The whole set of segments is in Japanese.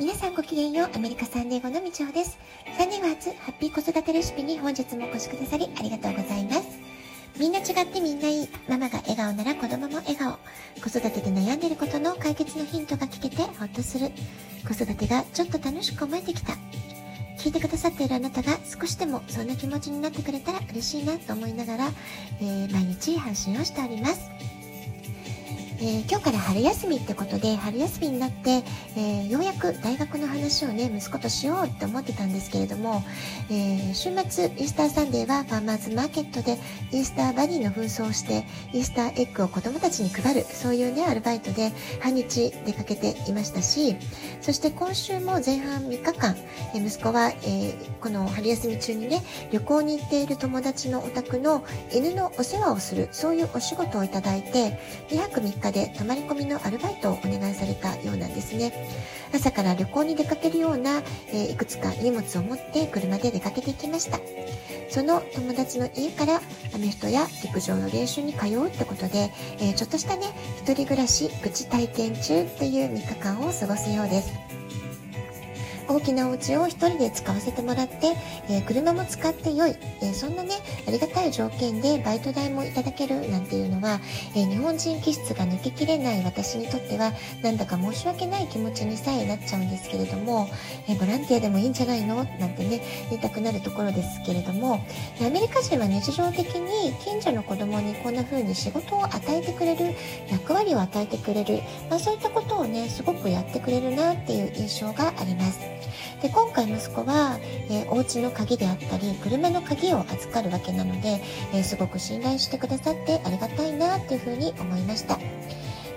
皆さんごきげんよう、アメリカサンデーゴのみちおです。サンデーゴ初ハッピー子育てレシピに本日もお越しくださりありがとうございます。みんな違ってみんないい。ママが笑顔なら子供も笑顔。子育てで悩んでることの解決のヒントが聞けてほっとする。子育てがちょっと楽しく思えてきた。聞いてくださっているあなたが少しでもそんな気持ちになってくれたら嬉しいなと思いながら、えー、毎日配信をしております。えー、今日から春休みってことで春休みになって、えー、ようやく大学の話をね息子としようって思ってたんですけれども、えー、週末イースターサンデーはファーマーズマーケットでイースターバニーの紛争をしてイースターエッグを子供たちに配るそういうねアルバイトで半日出かけていましたしそして今週も前半3日間、え息子は、えこの春休み中にね旅行に行っている友達のお宅の犬のお世話をするそういうお仕事をいただいて2泊3日で泊まり込みのアルバイトをお願いされたようなんですね。朝から旅行に出かけるような、え、いくつか荷物を持って車で出かけていきました。その友達の家からアメフトや陸上の練習に通うってことで、え、ちょっとしたね、一人暮らし愚痴体験中っていう3日間を過ごすようです。大きなお家を1人で使わせてもらって、えー、車も使って良い、えー、そんなね、ありがたい条件でバイト代もいただけるなんていうのは、え、日本人気質が抜けきれない私にとっては、なんだか申し訳ない気持ちにさえなっちゃうんですけれども、えボランティアでもいいんじゃないのなんてね、言いたくなるところですけれども、アメリカ人は日常的に近所の子供にこんな風に仕事を与えてくれる、役割を与えてくれる、まあ、そういったことをね、すごくやってくれるなっていう印象があります。で今回息子は、えー、お家の鍵であったり車の鍵を預かるわけなので、えー、すごく信頼してくださってありがたいなっていうふうに思いました。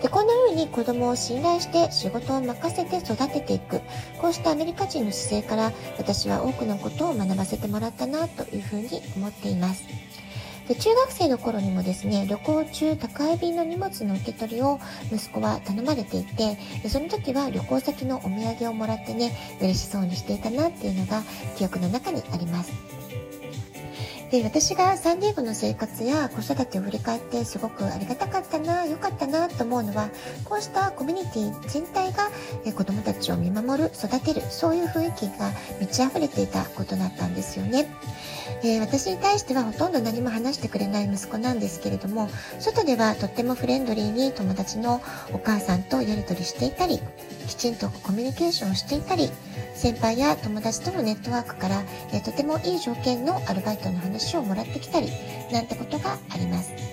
でこんな風に子供を信頼して仕事を任せて育てていくこうしたアメリカ人の姿勢から私は多くのことを学ばせてもらったなというふうに思っています。で中学生の頃にもですね旅行中宅配便の荷物の受け取りを息子は頼まれていてでその時は旅行先のお土産をもらってね嬉しそうにしていたなっていうのが記憶の中にあります。で私がサンディエゴの生活や子育てを振り返ってすごくありがたかったな良かったなと思うのはこうしたコミュニティ全体が子どもたちを見守る育てるそういう雰囲気が満ち溢れていたことだったんですよね。えー、私に対してはほとんど何も話してくれない息子なんですけれども外ではとってもフレンドリーに友達のお母さんとやり取りしていたりきちんとコミュニケーションをしていたり先輩や友達とのネットワークから、えー、とてもいい条件のアルバイトの話をもらってきたりなんてことがあります。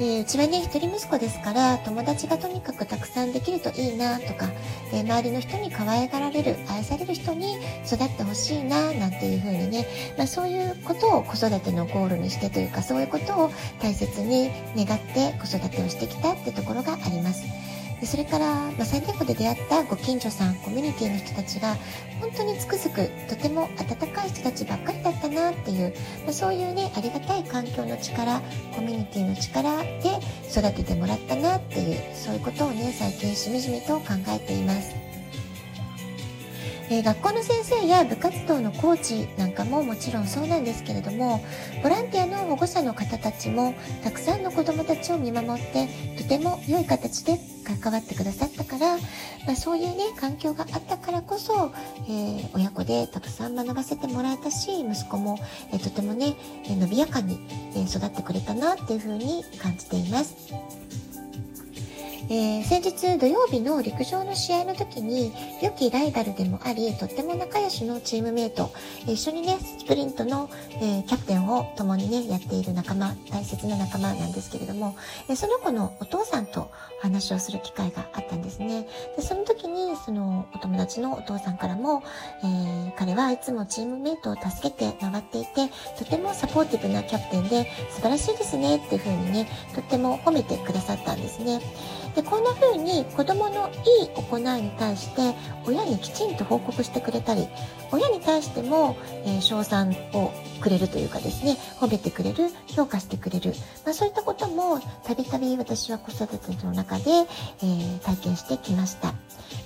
えー、うちはね、一人息子ですから、友達がとにかくたくさんできるといいなとか、えー、周りの人に可愛がられる、愛される人に育ってほしいななんていう風にね、まあ、そういうことを子育てのゴールにしてというか、そういうことを大切に願って子育てをしてきたってところがあります。でそれから、まあ、最低で出会ったご近所さんコミュニティの人たちが本当につくづくとても温かい人たちばっかりだったなっていう、まあ、そういうねありがたい環境の力コミュニティの力で育ててもらったなっていうそういうことをね最近しみじみと考えています。えー、学校の先生や部活動のコーチなんかももちろんそうなんですけれどもボランティアの保護者の方たちもたくさんの子どもたちを見守ってとても良い形で関わってくださったから、まあ、そういうね環境があったからこそ、えー、親子でたくさん学ばせてもらえたし息子も、えー、とてもね、え伸びやかに、え育ってくれたなっていうふうに感じています。えー、先日土曜日の陸上の試合の時に良きライバルでもありとっても仲良しのチームメイト一緒にねスプリントの、えー、キャプテンを共にねやっている仲間大切な仲間なんですけれども、えー、その子のお父さんと話をする機会があったんですね。でその時にそのお友達のお父さんからも、え彼はいつもチームメイトを助けて回っていてポーティブなキャプテンで素晴らしいですねっていう風にねとっても褒めてくださったんですねでこんな風に子供のいい行いに対して親にきちんと報告してくれたり親に対しても、えー、称賛をくれるというかですね褒めてくれる評価してくれる、まあ、そういったこともたびたび私は子育ての中で、えー、体験してきました。ま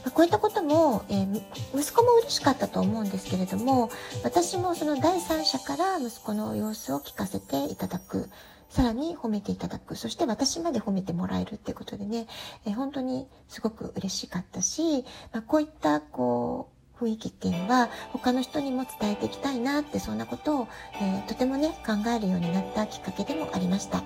あ、こういったことも、えー、息子も嬉しかったと思うんですけれども私もその第三者から息子の様子を聞かせていただくさらに褒めていただく。そして私まで褒めてもらえるっていうことでね、えー、本当にすごく嬉しかったし、まあ、こういった、こう、雰囲気っていうのは他の人にも伝えていきたいなってそんなことを、えー、とてもね考えるようになったきっかけでもありました。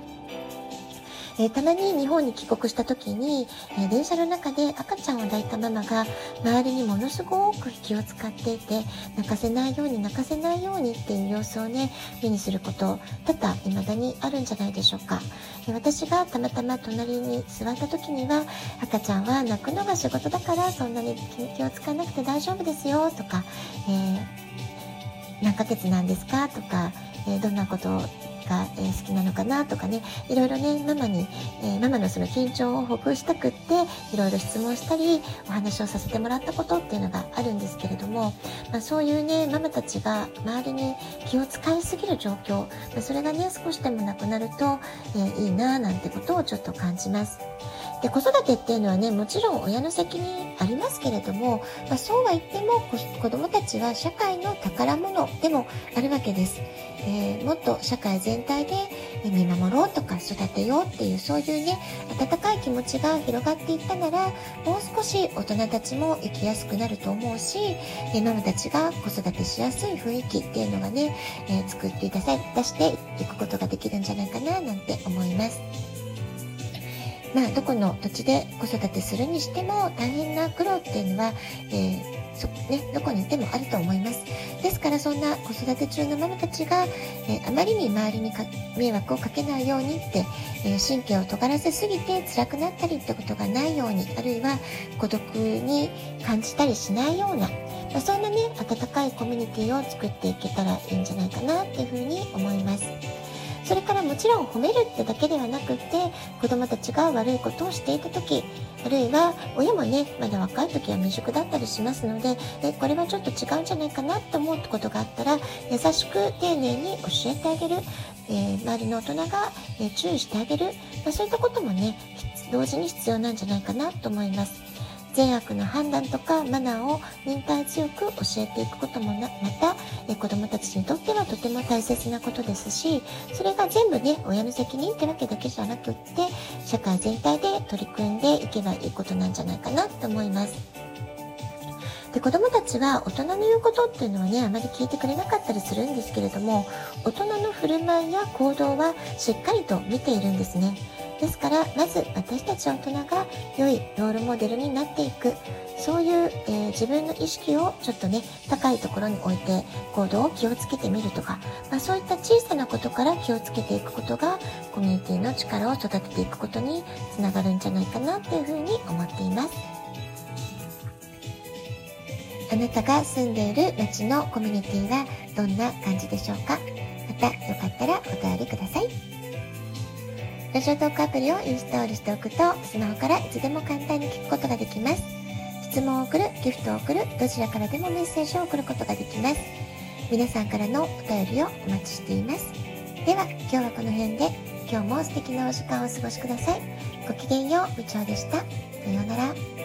えー、たまに日本に帰国した時に、えー、電車の中で赤ちゃんを抱いたママが周りにものすごく気を使っていて泣かせないように泣かせないようにっていう様子をね目にすること多々未だにあるんじゃないでしょうか、えー、私がたまたま隣に座った時には赤ちゃんは泣くのが仕事だからそんなに気を使わなくて大丈夫ですよとか、え何ヶ月なんですかとか、えどんなことをが、えー、好きなのかなとかねいろいろねママに、えー、ママのその緊張をほぐしたくっていろいろ質問したりお話をさせてもらったことっていうのがあるんですけれども、まあ、そういうねママたちが周りに気を使いすぎる状況、まあ、それがね少しでもなくなると、えー、いいななんてことをちょっと感じます。で子育てっていうのはねもちろん親の責任ありますけれども、まあ、そうは言っても子どもたちは社会の宝物でもあるわけです。えー、もっと社会全体で見守ろうとか育てようっていうそういうね温かい気持ちが広がっていったならもう少し大人たちも生きやすくなると思うし、ママたちが子育てしやすい雰囲気っていうのがね、えー、作って出していくことができるんじゃないかななんて思います。まあ、どこの土地で子育てするにしても大変な苦労っていうのは、えーそね、どこにいてもあると思います。ですからそんな子育て中のママたちが、えー、あまりに周りに迷惑をかけないようにって、えー、神経を尖らせすぎて辛くなったりってことがないように、あるいは孤独に感じたりしないような、まあ、そんなね、温かいコミュニティを作っていけたらいいんじゃないかなっていうふうに思います。それからもちろん褒めるってだけではなくって子供たちが悪いことをしていた時あるいは親もねまだ若い時は未熟だったりしますのでえこれはちょっと違うんじゃないかなと思うことがあったら優しく丁寧に教えてあげる、えー、周りの大人が、え注意してあげる、まあ、そういったこともね同時に必要なんじゃないかなと思います。善悪の判断とかマナーを忍耐強く教えていくこともまたえ子どもたちにとってはとても大切なことですしそれが全部ね親の責任ってわけだけじゃなくって社会全体で取り組んでいけばいいことなんじゃないかなと思います。で子供たちは大人の言うことっていうのはねあまり聞いてくれなかったりするんですけれども大人の振る舞いや行動はしっかりと見ているんですね。ですからまず私たち大人が良いロールモデルになっていくそういう、えー、自分の意識をちょっとね高いところに置いて行動を気をつけてみるとか、まあ、そういった小さなことから気をつけていくことがコミュニティの力を育てていくことにつながるんじゃないかなっていうふうに思っています。あなたが住んでいる街のコミュニティはどんな感じでしょうか？またよかったらお便りください。ラジオトークアプリをインストールしておくと、スマホからいつでも簡単に聞くことができます。質問を送る、ギフトを送る、どちらからでもメッセージを送ることができます。皆さんからのお便りをお待ちしています。では、今日はこの辺で、今日も素敵なお時間をお過ごしください。ごきげんよう、部長でした。さようなら。